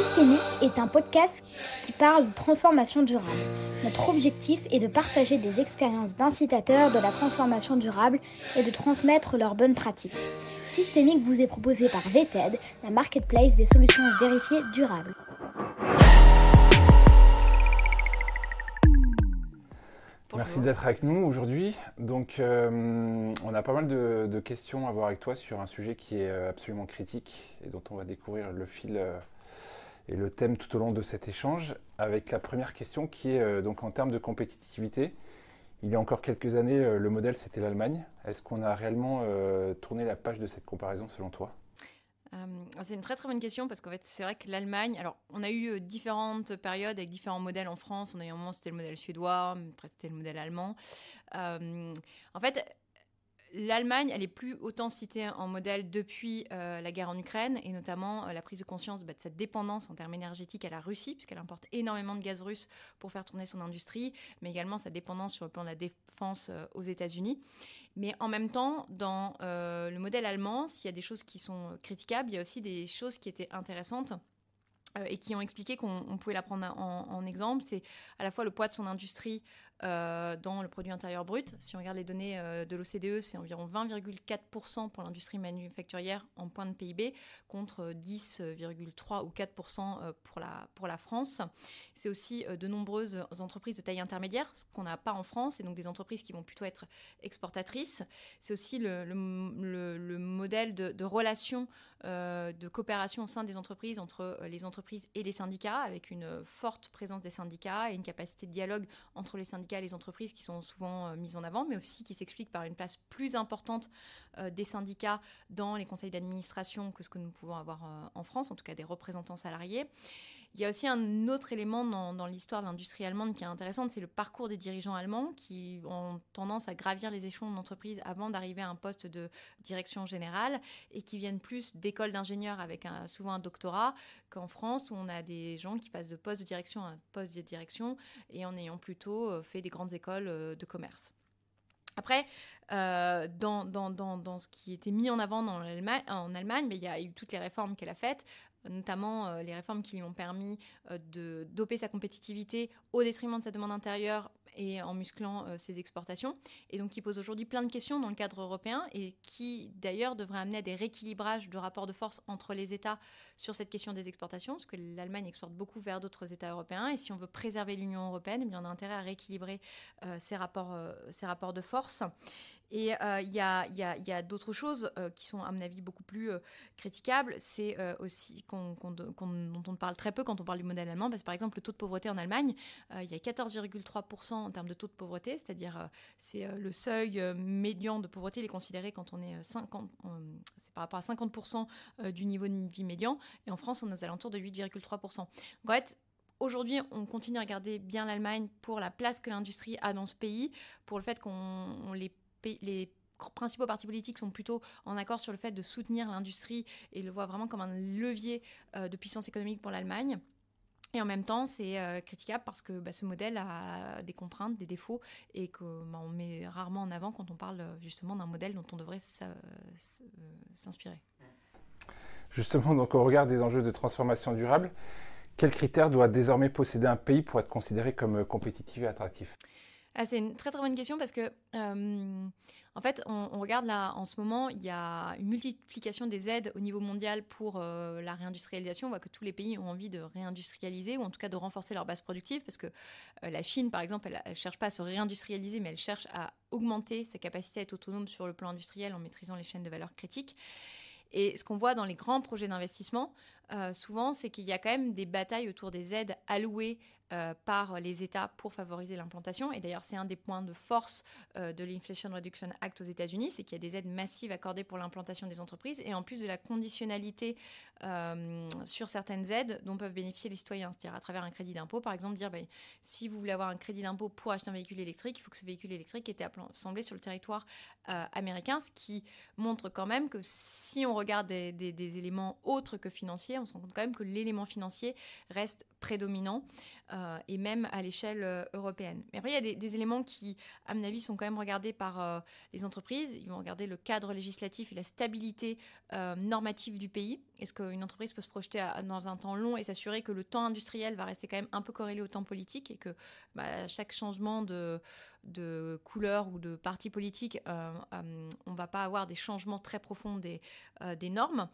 Systémique est un podcast qui parle de transformation durable. Notre objectif est de partager des expériences d'incitateurs de la transformation durable et de transmettre leurs bonnes pratiques. Systémique vous est proposé par VTED, la marketplace des solutions vérifiées durables. Merci d'être avec nous aujourd'hui. Donc, euh, on a pas mal de, questions à voir avec toi sur un sujet qui est euh, absolument critique et dont on va découvrir le fil euh, et le thème tout au long de cet échange. Avec la première question qui est donc en termes de compétitivité. Il y a encore quelques années, le modèle c'était l'Allemagne. Est-ce qu'on a réellement tourné la page de cette comparaison selon toi? Euh, c'est une très très bonne question parce qu'en fait c'est vrai que l'Allemagne, alors on a eu euh, différentes périodes avec différents modèles en France. On a eu un moment c'était le modèle suédois, après c'était le modèle allemand. Euh, en fait, L'Allemagne, elle est plus autant citée en modèle depuis la guerre en Ukraine et notamment la prise de conscience bah, de cette dépendance en termes énergétiques à la Russie, puisqu'elle importe énormément de gaz russe pour faire tourner son industrie, mais également sa dépendance sur le plan de la défense aux États-Unis. Mais en même temps, dans euh, le modèle allemand, s'il y a des choses qui sont critiquables, il y a aussi des choses qui étaient intéressantes. Euh, et qui ont expliqué qu'on pouvait la prendre en, en exemple, c'est à la fois le poids de son industrie euh, dans le produit intérieur brut. Si on regarde les données euh, de l'OCDE, c'est environ 20,4% pour l'industrie manufacturière en point de PIB, contre 10,3 ou 4% euh, pour la, France. C'est aussi de nombreuses entreprises de taille intermédiaire, ce qu'on n'a pas en France, et donc des entreprises qui vont plutôt être exportatrices. C'est aussi le, modèle de, de relation de coopération au sein des entreprises entre les entreprises et les syndicats, avec une forte présence des syndicats et une capacité de dialogue entre les syndicats les entreprises qui sont souvent euh, mises en avant, mais aussi qui s'expliquent par une place plus importante euh, des syndicats dans les conseils d'administration que ce que nous pouvons avoir euh, en France, en tout cas des représentants salariés. Il y a aussi un autre élément dans, l'histoire de l'industrie allemande qui est intéressant, c'est le parcours des dirigeants allemands qui ont tendance à gravir les échelons de l'entreprise avant d'arriver à un poste de direction générale et qui viennent plus d'écoles d'ingénieurs avec souvent un doctorat qu'en France où on a des gens qui passent de poste de direction à poste de direction et en ayant plutôt euh, fait des grandes écoles euh, de commerce. Après, euh, dans, ce qui était mis en avant en Allemagne, ben, il y a eu toutes les réformes qu'elle a faites notamment euh, les réformes qui lui ont permis euh, de doper sa compétitivité au détriment de sa demande intérieure et en musclant euh, ses exportations. Et donc qui pose aujourd'hui plein de questions dans le cadre européen et qui d'ailleurs devrait amener à des rééquilibrages de rapports de force entre les États sur cette question des exportations, parce que l'Allemagne exporte beaucoup vers d'autres États européens. Et si on veut préserver l'Union européenne, eh bien, on a intérêt à rééquilibrer ces, rapports, ces rapports de force. Et euh, il y a, d'autres choses euh, qui sont, à mon avis, beaucoup plus euh, critiquables. C'est aussi dont on parle très peu quand on parle du modèle allemand. Parce que, par exemple, le taux de pauvreté en Allemagne, il y a 14,3% en termes de taux de pauvreté, c'est-à-dire c'est le seuil médian de pauvreté. Il est considéré quand on est 50, c'est par rapport à 50% du niveau de vie médian. Et en France, on est aux alentours de 8,3%. en fait, Aujourd'hui, on continue à regarder bien l'Allemagne pour la place que l'industrie a dans ce pays, pour le fait qu'on les les principaux partis politiques sont plutôt en accord sur le fait de soutenir l'industrie et le voient vraiment comme un levier euh, de puissance économique pour l'Allemagne. Et en même temps, c'est euh, critiquable parce que bah, ce modèle a des contraintes, des défauts, et qu'on bah, met rarement en avant quand on parle justement d'un modèle dont on devrait s'inspirer. Justement, donc au regard des enjeux de transformation durable, quels critères doit désormais posséder un pays pour être considéré comme compétitif et attractif? Ah, c'est une très très bonne question parce que, euh, en fait, on, regarde là en ce moment, il y a une multiplication des aides au niveau mondial pour euh, la réindustrialisation. On voit que tous les pays ont envie de réindustrialiser ou en tout cas de renforcer leur base productive parce que euh, la Chine, par exemple, elle ne cherche pas à se réindustrialiser, mais elle cherche à augmenter sa capacité à être autonome sur le plan industriel en maîtrisant les chaînes de valeur critiques. Et ce qu'on voit dans les grands projets d'investissement, souvent, c'est qu'il y a quand même des batailles autour des aides allouées euh, par les États pour favoriser l'implantation. Et d'ailleurs, c'est un des points de force euh, de l'Inflation Reduction Act aux États-Unis, c'est qu'il y a des aides massives accordées pour l'implantation des entreprises. Et en plus de la conditionnalité euh, sur certaines aides dont peuvent bénéficier les citoyens, c'est-à-dire à travers un crédit d'impôt, par exemple, dire ben, si vous voulez avoir un crédit d'impôt pour acheter un véhicule électrique, il faut que ce véhicule électrique ait été assemblé sur le territoire américain, ce qui montre quand même que si on regarde des éléments autres que financiers, on se rend compte quand même que l'élément financier reste prédominant euh, et même à l'échelle euh, européenne. Mais après, il y a des, éléments qui, à mon avis, sont quand même regardés par euh, les entreprises. Ils vont regarder le cadre législatif et la stabilité normative du pays. Est-ce qu'une entreprise peut se projeter dans un temps long et s'assurer que le temps industriel va rester quand même un peu corrélé au temps politique et que bah, chaque changement de, couleur ou de parti politique, on ne va pas avoir des changements très profonds des normes?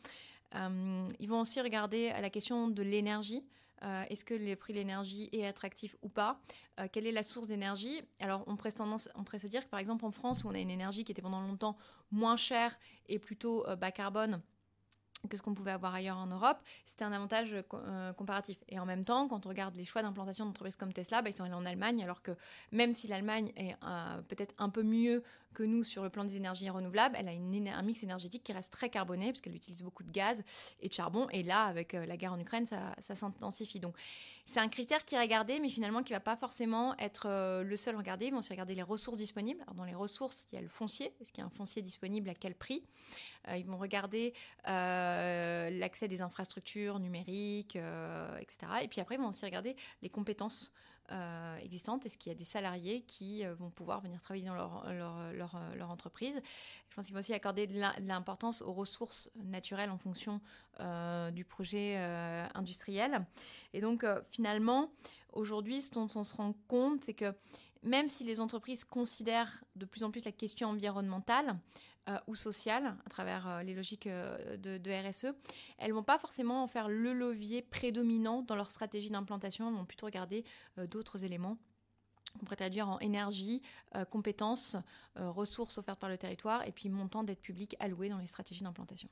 Ils vont aussi regarder la question de l'énergie. Euh, est-ce que le prix de l'énergie est attractif ou pas? Euh, Quelle est la source d'énergie? Alors, on pourrait, se dire que, par exemple, en France, où on a une énergie qui était pendant longtemps moins chère et plutôt euh, bas carbone, que ce qu'on pouvait avoir ailleurs en Europe, c'était un avantage euh, comparatif. Et en même temps, quand on regarde les choix d'implantation d'entreprises comme Tesla, bah, ils sont allés en Allemagne, alors que même si l'Allemagne est euh, peut-être un peu mieux que nous sur le plan des énergies renouvelables, elle a une, un mix énergétique qui reste très carboné, puisqu'elle utilise beaucoup de gaz et de charbon. Et là, avec euh, la guerre en Ukraine, ça, ça s'intensifie. Donc, c'est un critère qui est regardé, mais finalement qui ne va pas forcément être euh, le seul regardé. Ils vont aussi regarder les ressources disponibles. Dans les ressources, il y a le foncier. Est-ce qu'il y a un foncier disponible À quel prix? Euh, Ils vont regarder euh, l'accès des infrastructures numériques, etc. Et puis après, ils vont aussi regarder les compétences euh, existantes Est-ce qu'il y a des salariés qui euh, vont pouvoir venir travailler dans leur, leur, leur, entreprise Je pense qu'il faut aussi accorder de l'importance aux ressources naturelles en fonction euh, du projet industriel. Et donc, finalement, aujourd'hui, ce dont on se rend compte, c'est que même si les entreprises considèrent de plus en plus la question environnementale, euh, ou sociales à travers euh, les logiques euh, de, RSE, elles vont pas forcément en faire le levier prédominant dans leur stratégie d'implantation, elles vont plutôt regarder d'autres éléments qu'on pourrait traduire en énergie, compétences, ressources offertes par le territoire et puis montant d'aide publique allouée dans les stratégies d'implantation.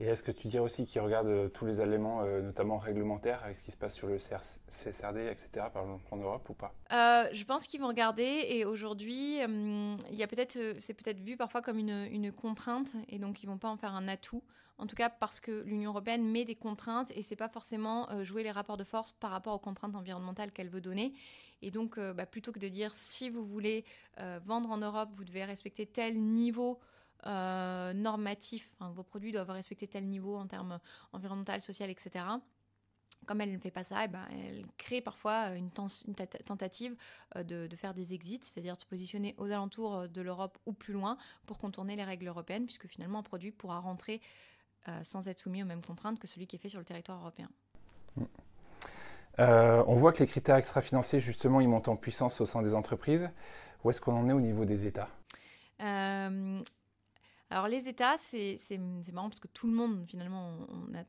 Et est-ce que tu dirais aussi qu'ils regardent euh, tous les éléments, euh, notamment réglementaires, avec ce qui se passe sur le CSRD, etc., par exemple en Europe ou pas? Euh, Je pense qu'ils vont regarder. Et aujourd'hui, peut-être, c'est peut-être vu parfois comme une, contrainte, et donc ils vont pas en faire un atout. En tout cas, parce que l'Union européenne met des contraintes, et c'est pas forcément jouer les rapports de force par rapport aux contraintes environnementales qu'elle veut donner. Et donc, bah, plutôt que de dire si vous voulez vendre en Europe, vous devez respecter tel niveau euh, normatif, vos produits doivent respecter tel niveau en termes environnemental, social, etc. Comme elle ne fait pas ça, eh ben, elle crée parfois une, tentative euh, de, faire des exits, c'est-à-dire de se positionner aux alentours de l'Europe ou plus loin pour contourner les règles européennes, puisque finalement un produit pourra rentrer euh, sans être soumis aux mêmes contraintes que celui qui est fait sur le territoire européen. on voit que les critères extra-financiers, justement, ils montent en puissance au sein des entreprises. Où est-ce qu'on en est au niveau des États? Alors les États, c'est marrant parce que tout le monde, finalement,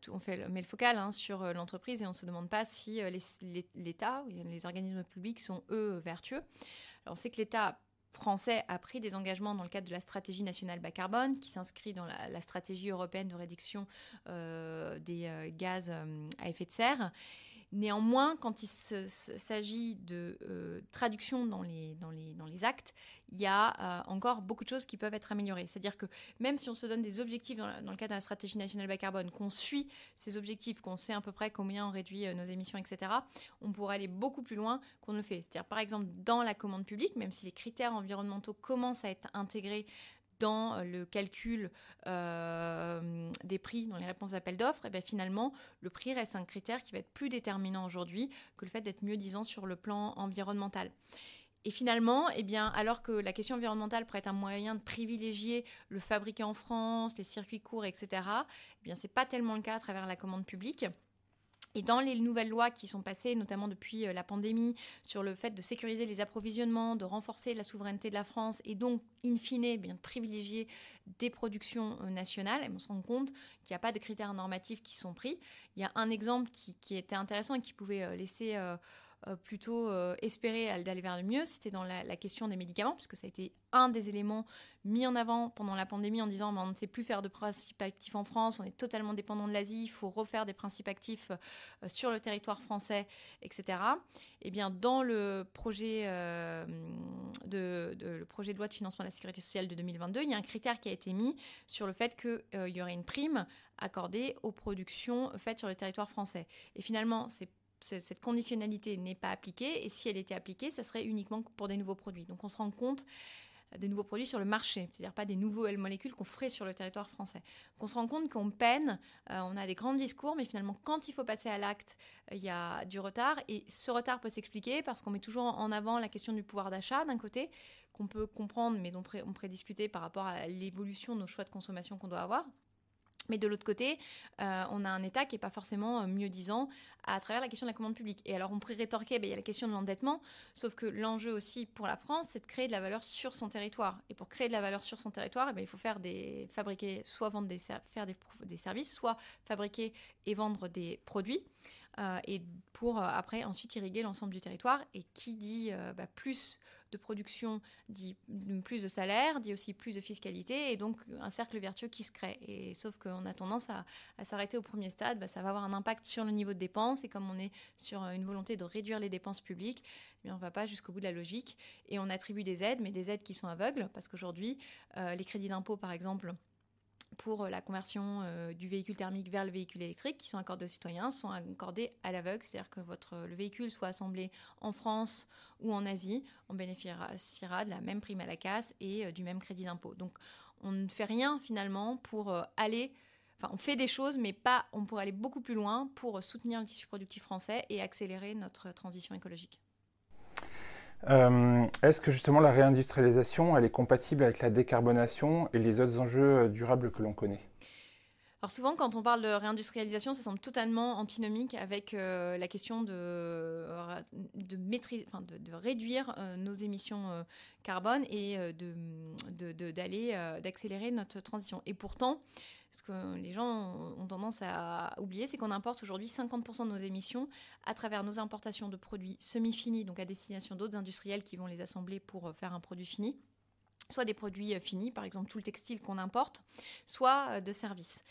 on, fait, met le focal hein, sur euh, l'entreprise et on ne se demande pas si euh, l'État, les, organismes publics sont, eux, vertueux. Alors on sait que l'État français a pris des engagements dans le cadre de la stratégie nationale bas carbone, qui s'inscrit dans la, stratégie européenne de réduction euh, des gaz à effet de serre. Néanmoins, quand il s'agit de euh, traduction dans les, actes, il y a euh, encore beaucoup de choses qui peuvent être améliorées. C'est-à-dire que même si on se donne des objectifs dans, le cadre de la stratégie nationale bas carbone, qu'on suit ces objectifs, qu'on sait à peu près combien on réduit euh, nos émissions, etc., on pourrait aller beaucoup plus loin qu'on ne fait. C'est-à-dire, par exemple, dans la commande publique, même si les critères environnementaux commencent à être intégrés dans le calcul euh, des prix dans les réponses d'appel d'offres, et eh bien finalement, le prix reste un critère qui va être plus déterminant aujourd'hui que le fait d'être mieux disant sur le plan environnemental. Et finalement, eh alors que la question environnementale pourrait être un moyen de privilégier le fabriqué en France, les circuits courts, etc., eh bien, ce n'est pas tellement le cas à travers la commande publique. Et dans les nouvelles lois qui sont passées, notamment depuis euh, la pandémie, sur le fait de sécuriser les approvisionnements, de renforcer la souveraineté de la France et donc, in fine, eh bien, de privilégier des productions euh, nationales, et on se rend compte qu'il n'y a pas de critères normatifs qui sont pris. Il y a un exemple qui, était intéressant et qui pouvait euh, laisser plutôt euh, espérer d'aller vers le mieux, c'était dans la, question des médicaments, puisque ça a été un des éléments mis en avant pendant la pandémie en disant on ne sait plus faire de principes actifs en France, on est totalement dépendant de l'Asie, il faut refaire des principes actifs euh, sur le territoire français, etc. Et eh bien, dans le projet, de, le projet de loi de financement de la sécurité sociale de 2022, il y a un critère qui a été mis sur le fait qu'il y aurait une prime accordée aux productions faites sur le territoire français. Et finalement, c'est cette conditionnalité n'est pas appliquée, et si elle était appliquée, ce serait uniquement pour des nouveaux produits. Donc on se rend compte de nouveaux produits sur le marché, c'est-à-dire pas des nouvelles molécules qu'on ferait sur le territoire français. On se rend compte qu'on peine, euh, on a des grands discours, mais finalement quand il faut passer à l'acte, euh, il y a du retard, et ce retard peut s'expliquer parce qu'on met toujours en avant la question du pouvoir d'achat d'un côté, qu'on peut comprendre, mais dont on discuter par rapport à l'évolution de nos choix de consommation qu'on doit avoir. Mais de l'autre côté, euh, on a un État qui n'est pas forcément euh, mieux disant à travers la question de la commande publique. Et alors on pourrait rétorquer, ben, il y a la question de l'endettement, sauf que l'enjeu aussi pour la France, c'est de créer de la valeur sur son territoire. Et pour créer de la valeur sur son territoire, eh ben, il faut faire fabriquer, soit vendre des, faire des, services, soit fabriquer et vendre des produits. Euh, et pour après ensuite irriguer l'ensemble du territoire. Et qui dit bah, plus de production dit plus de salaire, dit aussi plus de fiscalité, et donc un cercle vertueux qui se crée. Et sauf qu'on a tendance à, s'arrêter au premier stade, bah, ça va avoir un impact sur le niveau de dépenses, et comme on est sur une volonté de réduire les dépenses publiques, mais on ne va pas jusqu'au bout de la logique, et on attribue des aides, mais des aides qui sont aveugles, parce qu'aujourd'hui, euh, les crédits d'impôt, par exemple, pour la conversion euh, du véhicule thermique vers le véhicule électrique qui sont accordés aux citoyens sont accordés à l'aveugle, c'est-à-dire que votre, le véhicule soit assemblé en France ou en Asie, on bénéficiera de la même prime à la casse et euh, du même crédit d'impôt. Donc on ne fait rien finalement pour euh, aller Enfin, on fait des choses, mais pas. On pourrait aller beaucoup plus loin pour soutenir le tissu productif français et accélérer notre transition écologique. Euh, est-ce que justement la réindustrialisation, elle est compatible avec la décarbonation et les autres enjeux euh, durables que l'on connaît? Alors souvent, quand on parle de réindustrialisation, ça semble totalement antinomique avec euh, la question de, de, réduire nos émissions carbone et d'aller d'accélérer notre transition. Et pourtant, ce que les gens ont tendance à oublier, c'est qu'on importe aujourd'hui 50% de nos émissions à travers nos importations de produits semi-finis, donc à destination d'autres industriels qui vont les assembler pour euh, faire un produit fini soit des produits euh, finis, par exemple tout le textile qu'on importe, soit euh, de services.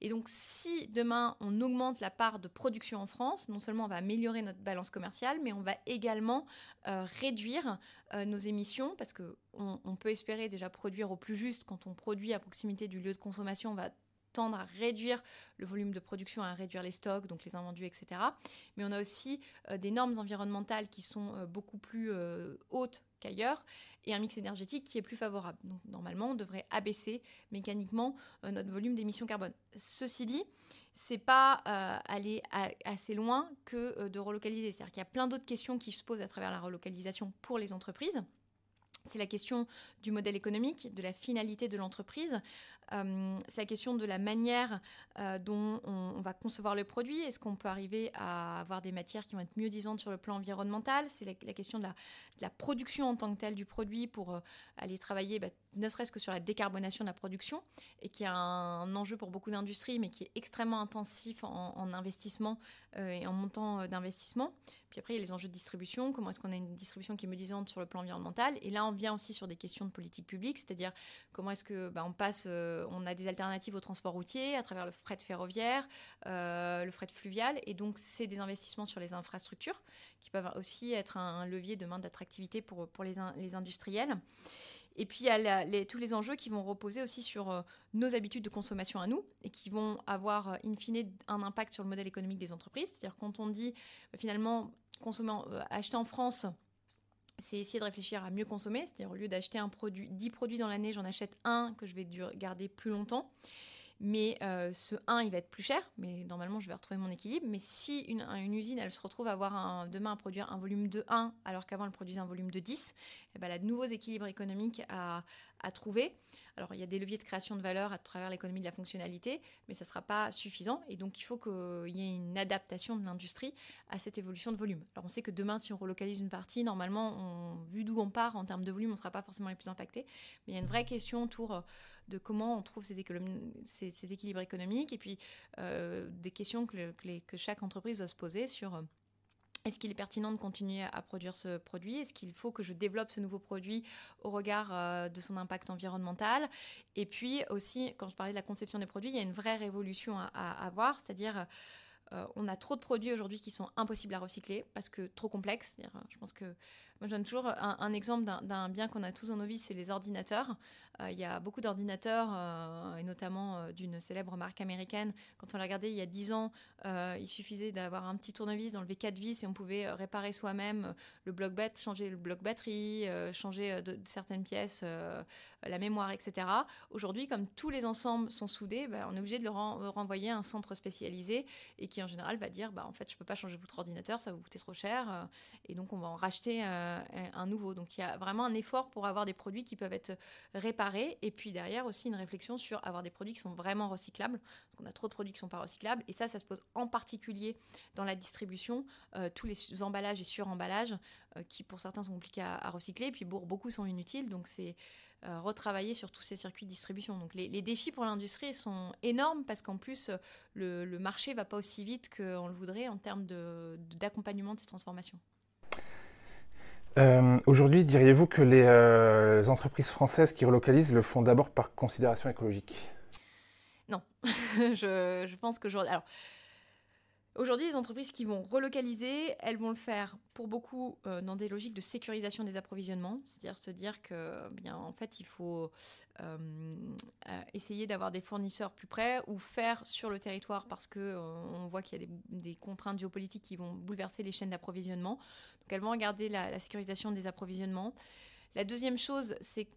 Et donc, si demain on augmente la part de production en France, non seulement on va améliorer notre balance commerciale, mais on va également réduire nos émissions, parce qu'on on peut espérer déjà produire au plus juste. Quand on produit à proximité du lieu de consommation, on tendre à réduire le volume de production, à réduire les stocks, donc les invendus, etc. Mais on a aussi euh, des normes environnementales qui sont euh, beaucoup plus euh, hautes qu'ailleurs et un mix énergétique qui est plus favorable. Donc normalement, on devrait abaisser mécaniquement notre volume d'émissions carbone. Ceci dit, c'est pas aller assez loin que de relocaliser. C'est-à-dire qu'il y a plein d'autres questions qui se posent à travers la relocalisation pour les entreprises. C'est la question du modèle économique, de la finalité de l'entreprise. Euh, c'est la question de la manière euh, dont on, va concevoir le produit. Est-ce qu'on peut arriver à avoir des matières qui vont être mieux disantes sur le plan environnemental? C'est la, question de la, production en tant que telle du produit pour euh, aller travailler, bah, ne serait-ce que sur la décarbonation de la production, et qui a un, enjeu pour beaucoup d'industries, mais qui est extrêmement intensif en, investissement et en montant d'investissement. Puis après, il y a les enjeux de distribution. Comment est-ce qu'on a une distribution qui est mieux disante sur le plan environnemental? Et là, on vient aussi sur des questions de politique publique, c'est-à-dire comment est-ce que bah, on passe on a des alternatives au transport routier à travers le fret ferroviaire, euh, le fret fluvial, et donc c'est des investissements sur les infrastructures qui peuvent aussi être un, levier de main d'attractivité pour, pour les, industriels. Et puis il y a les, tous les enjeux qui vont reposer aussi sur euh, nos habitudes de consommation à nous et qui vont avoir in fine un impact sur le modèle économique des entreprises. C'est-à-dire quand on dit finalement consommer, acheter en France c'est essayer de réfléchir à mieux consommer, c'est-à-dire au lieu d'acheter un produit, 10 produits dans l'année, j'en achète un que je vais garder plus longtemps. Mais euh, ce 1, il va être plus cher, mais normalement, je vais retrouver mon équilibre. Mais si une, usine, elle se retrouve à avoir demain à produire un volume de 1, alors qu'avant, elle produisait un volume de 10, eh ben, elle a de nouveaux équilibres économiques à, trouver. Alors, il y a des leviers de création de valeur à travers l'économie de la fonctionnalité, mais ça ne sera pas suffisant. Et donc, il faut qu'il y ait une adaptation de l'industrie à cette évolution de volume. Alors, on sait que demain, si on relocalise une partie, normalement, vu d'où on part en termes de volume, on ne sera pas forcément les plus impactés. Mais il y a une vraie question autour euh, de comment on trouve ces, équilibres économiques et puis euh, des questions que, que, chaque entreprise doit se poser sur... Euh, est-ce qu'il est pertinent de continuer à produire ce produit? Est-ce qu'il faut que je développe ce nouveau produit au regard euh, de son impact environnemental? Et puis aussi, quand je parlais de la conception des produits, il y a une vraie révolution à, avoir, c'est-à-dire euh, on a trop de produits aujourd'hui qui sont impossibles à recycler parce que trop complexes. Je pense que Moi, je donne toujours un, exemple d'un bien qu'on a tous dans nos vies, c'est les ordinateurs. Euh, il y a beaucoup d'ordinateurs, euh, et notamment euh, d'une célèbre marque américaine. Quand on l'a regardé il y a 10 ans, il suffisait d'avoir un petit tournevis, d'enlever quatre vis et on pouvait réparer soi-même le bloc bête, changer le bloc batterie, changer de, certaines pièces, la mémoire, etc. Aujourd'hui, comme tous les ensembles sont soudés, ben, on est obligé de le renvoyer à un centre spécialisé et qui en général va dire bah, en fait, je ne peux pas changer votre ordinateur, ça va vous coûter trop cher. et donc, on va en racheter un nouveau. Donc, il y a vraiment un effort pour avoir des produits qui peuvent être réparés et puis derrière aussi une réflexion sur avoir des produits qui sont vraiment recyclables, parce qu'on a trop de produits qui ne sont pas recyclables, et ça, ça se pose en particulier dans la distribution, euh, tous les emballages et suremballages, euh, qui pour certains sont compliqués à, recycler, et puis beaucoup sont inutiles, donc c'est euh, retravailler sur tous ces circuits de distribution. Donc les, défis pour l'industrie sont énormes, parce qu'en plus, le, le marché va pas aussi vite qu'on le voudrait en termes d'accompagnement de ces transformations. Euh, aujourd'hui, diriez-vous que les euh, entreprises françaises qui relocalisent le font d'abord par considération écologique? Non, je, pense qu'aujourd'hui... Alors, Aujourd'hui, les entreprises qui vont relocaliser, elles vont le faire pour beaucoup euh, dans des logiques de sécurisation des approvisionnements, c'est-à-dire se dire que, bien, en fait, il faut essayer d'avoir des fournisseurs plus près ou faire sur le territoire parce que on voit qu'il y a des, contraintes géopolitiques qui vont bouleverser les chaînes d'approvisionnement. Donc elles vont regarder la, sécurisation des approvisionnements. La deuxième chose, c'est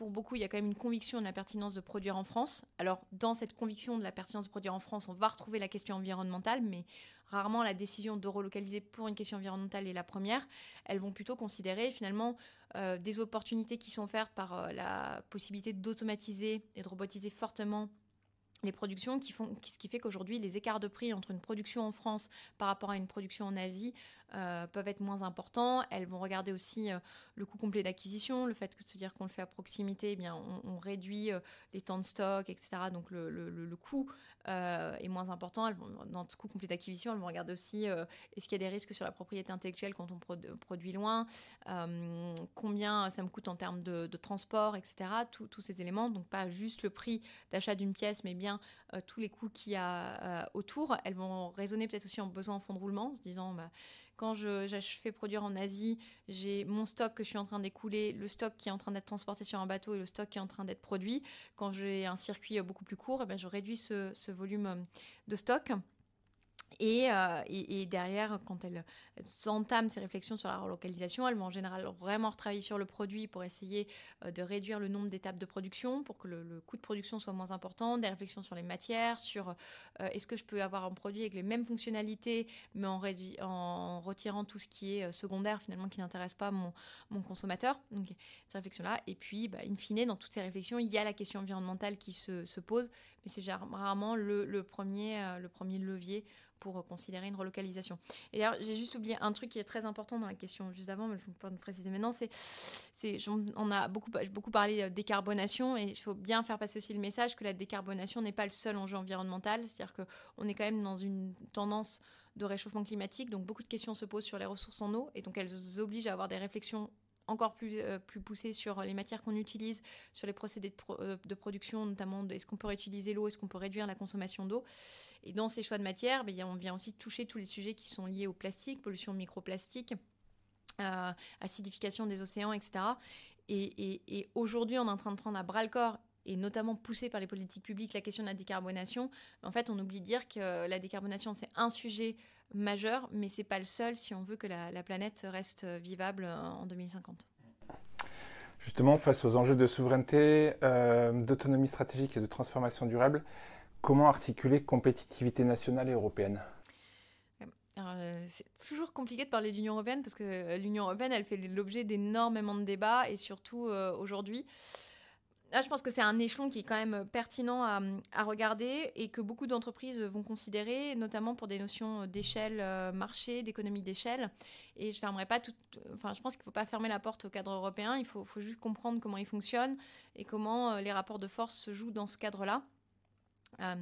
pour beaucoup, il y a quand même une conviction de la pertinence de produire en France. Alors, dans cette conviction de la pertinence de produire en France, on va retrouver la question environnementale, mais rarement la décision de relocaliser pour une question environnementale est la première. Elles vont plutôt considérer finalement euh, des opportunités qui sont offertes par euh, la possibilité d'automatiser et de robotiser fortement les productions qui font ce qui fait qu'aujourd'hui les écarts de prix entre une production en France par rapport à une production en Asie euh, peuvent être moins importants. Elles vont regarder aussi euh, le coût complet d'acquisition, le fait que de se dire qu'on le fait à proximité, eh bien on, réduit euh, les temps de stock, etc. Donc le, coût est moins important. Dans ce coût complet d'acquisition, elles vont regarder aussi est-ce qu'il y a des risques sur la propriété intellectuelle quand on produit loin, combien ça me coûte en termes de, transport, etc. Tous ces éléments, donc pas juste le prix d'achat d'une pièce, mais bien tous les coûts qu'il y a autour. Elles vont raisonner peut-être aussi en besoin en fonds de roulement, en se disant bah, quand je, fais produire en Asie, j'ai mon stock que je suis en train d'écouler, le stock qui est en train d'être transporté sur un bateau et le stock qui est en train d'être produit. Quand j'ai un circuit beaucoup plus court, eh ben, je réduis ce volume de stock. Euh, et, derrière, quand elles, entament ces réflexions sur la relocalisation, elles vont en général vraiment retravailler sur le produit pour essayer euh, de réduire le nombre d'étapes de production, pour que le, coût de production soit moins important, des réflexions sur les matières, sur euh, est-ce que je peux avoir un produit avec les mêmes fonctionnalités, mais en, retirant tout ce qui est secondaire, finalement, qui n'intéresse pas mon, consommateur. Donc, ces réflexions-là. Et puis, bah, in fine, dans toutes ces réflexions, il y a la question environnementale qui se pose, mais c'est rarement le, le, premier, le premier levier pour considérer une relocalisation. Et d'ailleurs, j'ai juste oublié un truc qui est très important dans la question juste avant, mais je vais vous préciser maintenant. C'est, c'est, on a beaucoup, beaucoup parlé de décarbonation et il faut bien faire passer aussi le message que la décarbonation n'est pas le seul enjeu environnemental. C'est-à-dire qu'on est quand même dans une tendance de réchauffement climatique, donc beaucoup de questions se posent sur les ressources en eau et donc elles obligent à avoir des réflexions encore plus, euh, plus poussé sur les matières qu'on utilise, sur les procédés de, euh, production, notamment est-ce qu'on peut réutiliser l'eau, est-ce qu'on peut réduire la consommation d'eau. Et dans ces choix de matières, ben, on vient aussi toucher tous les sujets qui sont liés au plastique, pollution microplastique, euh, acidification des océans, etc. Et, aujourd'hui, on est en train de prendre à bras le corps et notamment poussé par les politiques publiques la question de la décarbonation. En fait, on oublie de dire que la décarbonation, c'est un sujet majeur, mais c'est pas le seul si on veut que la, planète reste vivable en 2050. Justement, face aux enjeux de souveraineté, euh, d'autonomie stratégique et de transformation durable, comment articuler compétitivité nationale et européenne? Euh, c'est toujours compliqué de parler d'Union européenne parce que l'Union européenne, elle fait l'objet d'énormément de débats et surtout euh, aujourd'hui, Je pense que c'est un échelon qui est quand même pertinent à, regarder et que beaucoup d'entreprises vont considérer, notamment pour des notions d'échelle euh, marché, d'économie d'échelle. Et je fermerai pas tout. Enfin, je pense qu'il ne faut pas fermer la porte au cadre européen. Il faut, juste comprendre comment il fonctionne et comment euh, les rapports de force se jouent dans ce cadre-là. Euh,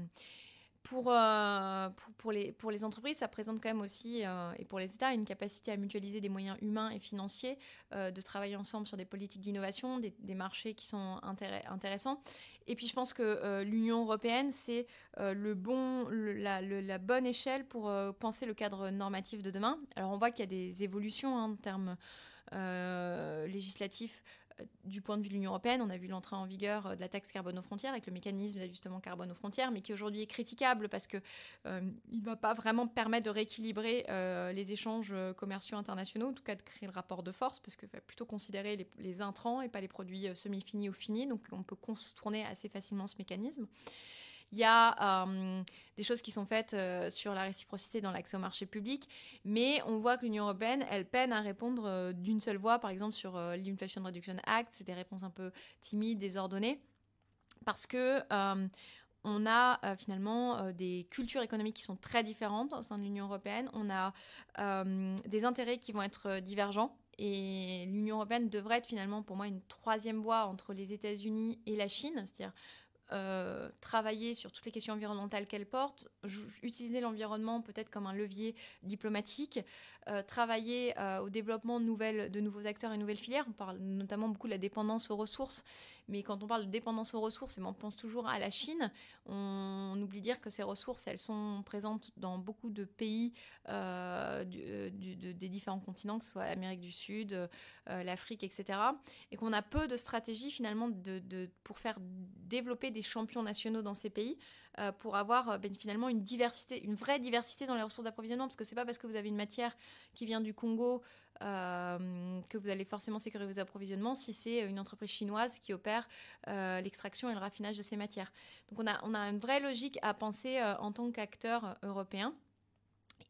pour, euh, pour, pour, les, pour les entreprises, ça présente quand même aussi, euh, et pour les États, une capacité à mutualiser des moyens humains et financiers, euh, de travailler ensemble sur des politiques d'innovation, des, des, marchés qui sont intéressants. Et puis je pense que l'Union européenne, c'est le bon, la, la, bonne échelle pour penser le cadre normatif de demain. Alors on voit qu'il y a des évolutions hein, en termes législatifs du point de vue de l'Union européenne, on a vu l'entrée en vigueur euh, de la taxe carbone aux frontières avec le mécanisme d'ajustement carbone aux frontières, mais qui aujourd'hui est critiquable parce qu'il euh, ne va pas vraiment permettre de rééquilibrer euh, les échanges commerciaux internationaux, en tout cas de créer le rapport de force, parce qu'il va plutôt considérer les, les, intrants et pas les produits semi-finis ou finis, donc on peut contourner assez facilement ce mécanisme. Il y a euh, des choses qui sont faites euh, sur la réciprocité dans l'accès au marché public, mais on voit que l'Union européenne, elle peine à répondre euh, d'une seule voix, par exemple sur l'Inflation Reduction Act, c'est des réponses un peu timides, désordonnées, parce que on a finalement des cultures économiques qui sont très différentes au sein de l'Union européenne. On a des intérêts qui vont être divergents. Et l'Union européenne devrait être finalement pour moi une troisième voie entre les États-Unis et la Chine, c'est-à-dire euh, travailler sur toutes les questions environnementales qu'elle porte, utiliser l'environnement peut-être comme un levier diplomatique, euh, travailler euh, au développement de, nouveaux acteurs et nouvelles filières. On parle notamment beaucoup de la dépendance aux ressources, mais quand on parle de dépendance aux ressources, et on pense toujours à la Chine, on, oublie dire que ces ressources, elles sont présentes dans beaucoup de pays du, de, des différents continents, que ce soit l'Amérique du Sud, l'Afrique, etc. Et qu'on a peu de stratégies finalement pour faire développer des champions nationaux dans ces pays euh, pour avoir euh, ben, finalement une diversité, une vraie diversité dans les ressources d'approvisionnement. Parce que c'est pas parce que vous avez une matière qui vient du Congo euh, que vous allez forcément sécuriser vos approvisionnements si c'est une entreprise chinoise qui opère l'extraction et le raffinage de ces matières. Donc on a, on a une vraie logique à penser en tant qu'acteur européen.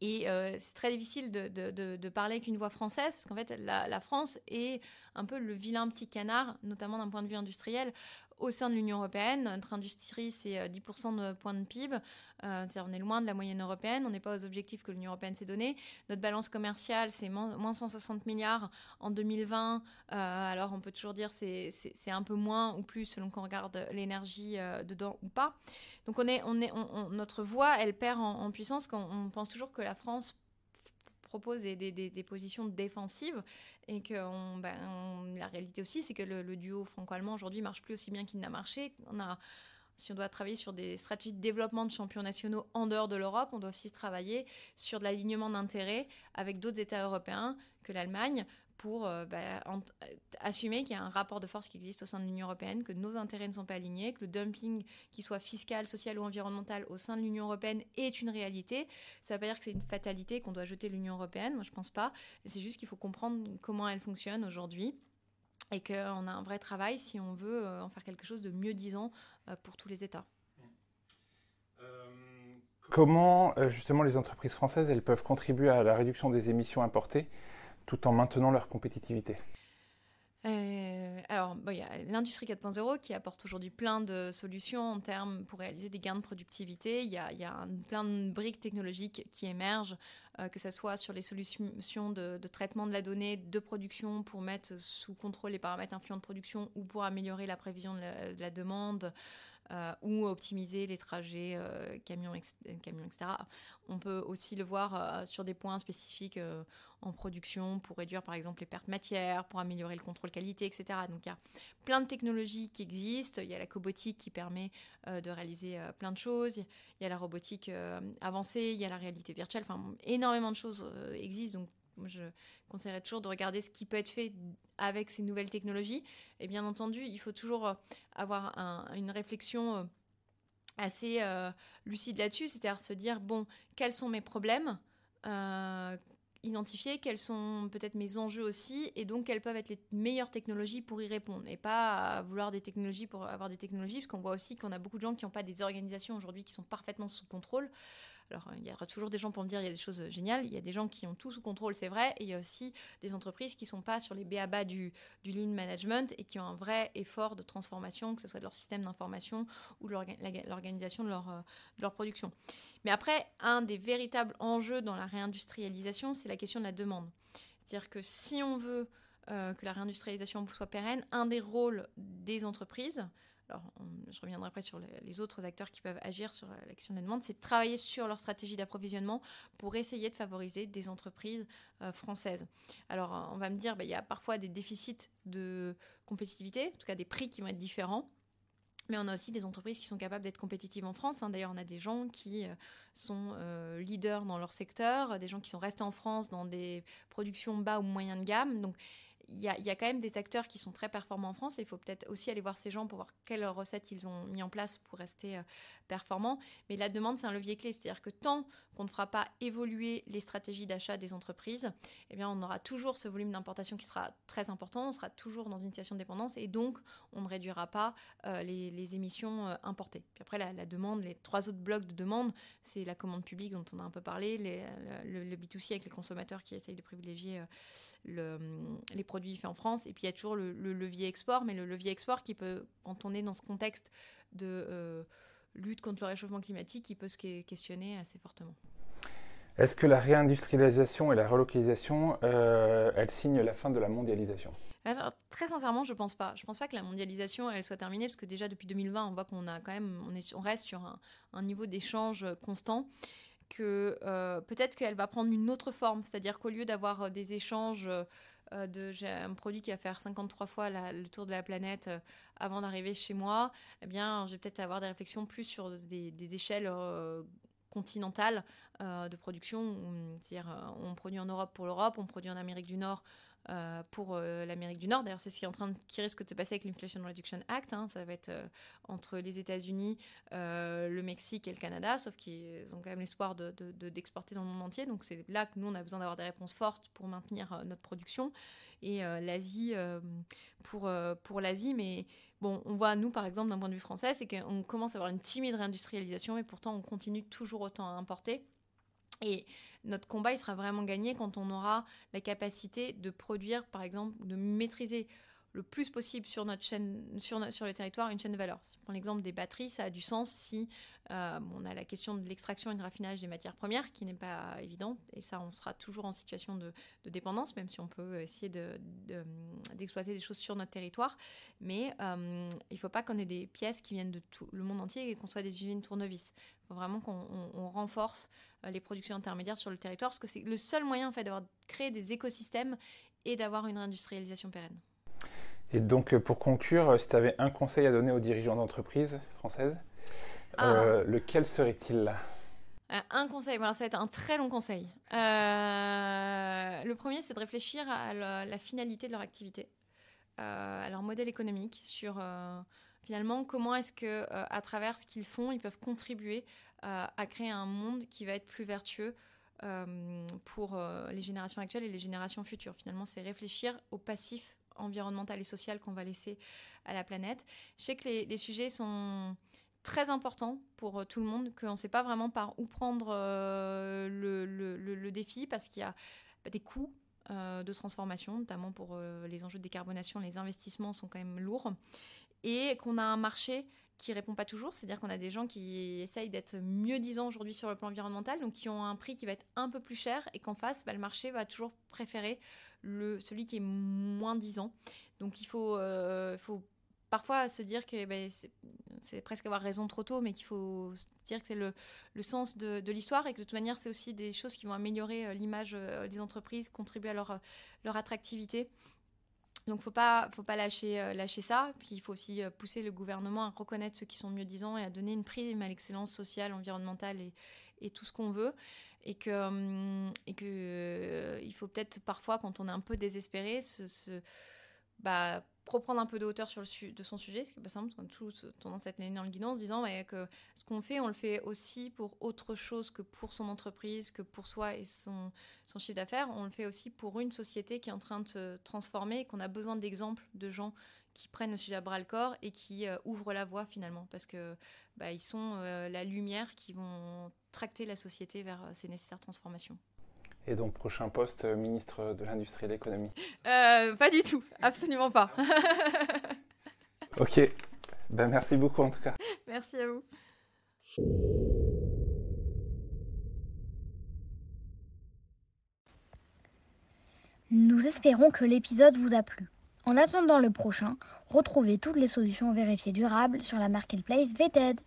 Et c'est très difficile de, de, de, parler avec une voix française, parce qu'en fait, la, France est un peu le vilain petit canard, notamment d'un point de vue industriel au sein de l'Union européenne. Notre industrie, c'est 10% euh, de points de PIB. Euh, on est loin de la moyenne européenne. On n'est pas aux objectifs que l'Union européenne s'est donné. Notre balance commerciale, c'est moins 160 milliards en 2020. Euh, alors, on peut toujours dire c'est c'est un peu moins ou plus selon qu'on regarde l'énergie dedans ou pas. Donc, on est, on est, notre voix, elle perd en, en puissance quand on pense toujours que la France propose des, positions défensives et que ben, la réalité aussi, c'est que le, duo franco-allemand aujourd'hui marche plus aussi bien qu'il n'a marché. Si on doit travailler sur des stratégies de développement de champions nationaux en dehors de l'Europe, on doit aussi travailler sur de l'alignement d'intérêts avec d'autres États européens que l'Allemagne pour euh, bah, assumer qu'il y a un rapport de force qui existe au sein de l'Union européenne, que nos intérêts ne sont pas alignés, que le dumping, qu'il soit fiscal, social ou environnemental, au sein de l'Union européenne est une réalité. Ça ne veut pas dire que c'est une fatalité qu'on doit jeter l'Union européenne, moi je ne pense pas. C'est juste qu'il faut comprendre comment elle fonctionne aujourd'hui et qu'on a un vrai travail si on veut euh, en faire quelque chose de mieux disant euh, pour tous les États. Comment justement les entreprises françaises elles peuvent contribuer à la réduction des émissions importées? Tout en maintenant leur compétitivité euh, alors, il y a l'industrie 4.0 qui apporte aujourd'hui plein de solutions en termes pour réaliser des gains de productivité. Il y a, a plein de briques technologiques qui émergent, euh, que ce soit sur les solutions de, traitement de la donnée, de production pour mettre sous contrôle les paramètres influents de production ou pour améliorer la prévision de la demande. Euh, ou optimiser les trajets euh, camions, camions, etc. On peut aussi le voir euh, sur des points spécifiques euh, en production pour réduire par exemple les pertes matières, pour améliorer le contrôle qualité, etc. Donc il y a plein de technologies qui existent. Il y a la cobotique qui permet de réaliser plein de choses. Il y a la robotique avancée, il y a la réalité virtuelle. Enfin, énormément de choses existent. Donc je conseillerais toujours de regarder ce qui peut être fait avec ces nouvelles technologies. Et bien entendu, il faut toujours avoir un, une réflexion assez euh, lucide là-dessus, c'est-à-dire se dire, bon, quels sont mes problèmes euh, identifier quels sont peut-être mes enjeux aussi et donc quelles peuvent être les meilleures technologies pour y répondre et pas vouloir des technologies pour avoir des technologies parce qu'on voit aussi qu'on a beaucoup de gens qui n'ont pas des organisations aujourd'hui qui sont parfaitement sous contrôle alors, il y aura toujours des gens pour me dire il y a des choses géniales. Il y a des gens qui ont tout sous contrôle, c'est vrai. Et il y a aussi des entreprises qui ne sont pas sur les BABA du, du lean management et qui ont un vrai effort de transformation, que ce soit de leur système d'information ou de l'organisation de leur, euh, de leur production. Mais après, un des véritables enjeux dans la réindustrialisation, c'est la question de la demande. C'est-à-dire que si on veut euh, que la réindustrialisation soit pérenne, un des rôles des entreprises, alors je reviendrai après sur les autres acteurs qui peuvent agir sur la question des demandes, c'est de travailler sur leur stratégie d'approvisionnement pour essayer de favoriser des entreprises françaises. Alors on va me dire, bah, il y a parfois des déficits de compétitivité, en tout cas des prix qui vont être différents. Mais on a aussi des entreprises qui sont capables d'être compétitives en France. Hein. D'ailleurs, on a des gens qui euh, sont euh, leaders dans leur secteur, des gens qui sont restés en France dans des productions bas ou moyen de gamme. Donc, il y, a, quand même des acteurs qui sont très performants en France il faut peut-être aussi aller voir ces gens pour voir quelles recettes ils ont mis en place pour rester euh, performants. Mais la demande, c'est un levier clé. C'est-à-dire que tant qu'on ne fera pas évoluer les stratégies d'achat des entreprises, eh bien, on aura toujours ce volume d'importation qui sera très important. On sera toujours dans une situation de dépendance et donc on ne réduira pas euh, les, émissions euh, importées. Puis après, la, demande, les trois autres blocs de demande, c'est la commande publique dont on a un peu parlé, le, B2C avec les consommateurs qui essayent de privilégier les produits fait en France. Et puis il y a toujours le, levier export, mais le levier export qui peut, quand on est dans ce contexte de euh, lutte contre le réchauffement climatique, qui peut se questionner assez fortement. Est-ce que la réindustrialisation et la relocalisation, euh, elles signent la fin de la mondialisation? Alors, très sincèrement, je pense pas. Je pense pas que la mondialisation elle soit terminée parce que déjà depuis 2020, on voit qu'on a quand même, on, est, on reste sur un, niveau d'échange constant. Que euh, peut-être qu'elle va prendre une autre forme, c'est-à-dire qu'au lieu d'avoir des échanges euh, j'ai un produit qui va faire 53 fois le tour de la planète euh, avant d'arriver chez moi, eh bien, je vais peut-être avoir des réflexions plus sur des, échelles euh, continentales de production. C'est-à-dire, on produit en Europe pour l'Europe, on produit en Amérique du Nord euh, pour euh, l'Amérique du Nord. D'ailleurs, c'est ce qui, est en train qui risque de se passer avec l'Inflation Reduction Act. Hein. Ça va être euh, entre les États-Unis, le Mexique et le Canada, sauf qu'ils ont quand même l'espoir d'exporter de, dans le monde entier. Donc, c'est là que nous, on a besoin d'avoir des réponses fortes pour maintenir notre production. Et l'Asie, pour, pour l'Asie, mais bon, on voit, nous, par exemple, d'un point de vue français, c'est qu'on commence à avoir une timide réindustrialisation et pourtant, on continue toujours autant à importer. Et notre combat, il sera vraiment gagné quand on aura la capacité de produire, par exemple, de maîtriser le plus possible sur notre chaîne, sur, sur le territoire, une chaîne de valeur. Si on l'exemple des batteries, ça a du sens si euh, on a la question de l'extraction et du raffinage des matières premières, qui n'est pas évidente, et ça, on sera toujours en situation de, dépendance, même si on peut essayer d'exploiter de, des choses sur notre territoire. Mais euh, il ne faut pas qu'on ait des pièces qui viennent de tout le monde entier et qu'on soit des usines tournevis. Il faut vraiment qu'on renforce euh, les productions intermédiaires sur le territoire, parce que c'est le seul moyen en fait, d'avoir créé des écosystèmes et d'avoir une industrialisation pérenne. Et donc, euh, pour conclure, euh, si tu avais un conseil à donner aux dirigeants d'entreprises françaises, euh, ah. lequel serait-il un conseil, voilà, ça va être un très long conseil. le premier, c'est de réfléchir à la, finalité de leur activité, à leur modèle économique, sur finalement comment est-ce que, à travers ce qu'ils font, ils peuvent contribuer à créer un monde qui va être plus vertueux pour les générations actuelles et les générations futures. Finalement, c'est réfléchir au passif environnementale et sociale qu'on va laisser à la planète. Je sais que les, sujets sont très importants pour euh, tout le monde, qu'on ne sait pas vraiment par où prendre euh, le, défi parce qu'il y a bah, des coûts euh, de transformation, notamment pour les enjeux de décarbonation, les investissements sont quand même lourds, et qu'on a un marché qui répond pas toujours, c'est-à-dire qu'on a des gens qui essayent d'être mieux disant aujourd'hui sur le plan environnemental, donc qui ont un prix qui va être un peu plus cher, et qu'en face, bah, le marché va toujours préférer le, celui qui est moins disant. Donc il faut, euh, faut parfois se dire que ben, c'est presque avoir raison trop tôt, mais qu'il faut se dire que c'est le, le, sens de, l'histoire et que de toute manière, c'est aussi des choses qui vont améliorer euh, l'image euh, des entreprises, contribuer à leur, leur attractivité. Donc, faut pas, faut pas lâcher, lâcher ça. Puis, il faut aussi pousser le gouvernement à reconnaître ceux qui sont mieux disants et à donner une prime à l'excellence sociale, environnementale et tout ce qu'on veut et que, hum, et que euh, il faut peut-être parfois, quand on est un peu désespéré, se, bah, reprendre un peu de hauteur sur le de son sujet, ce qui n'est pas simple, parce qu'on a toujours tendance à être dans le guidon en se disant que ce qu'on fait, on le fait aussi pour autre chose que pour son entreprise, que pour soi et son, son chiffre d'affaires. On le fait aussi pour une société qui est en train de se transformer et qu'on a besoin d'exemples de gens qui prennent le sujet à bras le corps et qui euh, ouvrent la voie finalement, parce que bah, sont euh, la lumière qui vont tracter la société vers euh, ces nécessaires transformations. Et donc, prochain poste, ministre de l'Industrie et de l'Économie Pas du tout, absolument pas. ok, ben, merci beaucoup en tout cas. Merci à vous. Nous espérons que l'épisode vous a plu. En attendant le prochain, retrouvez toutes les solutions vérifiées durables sur la marketplace VTED.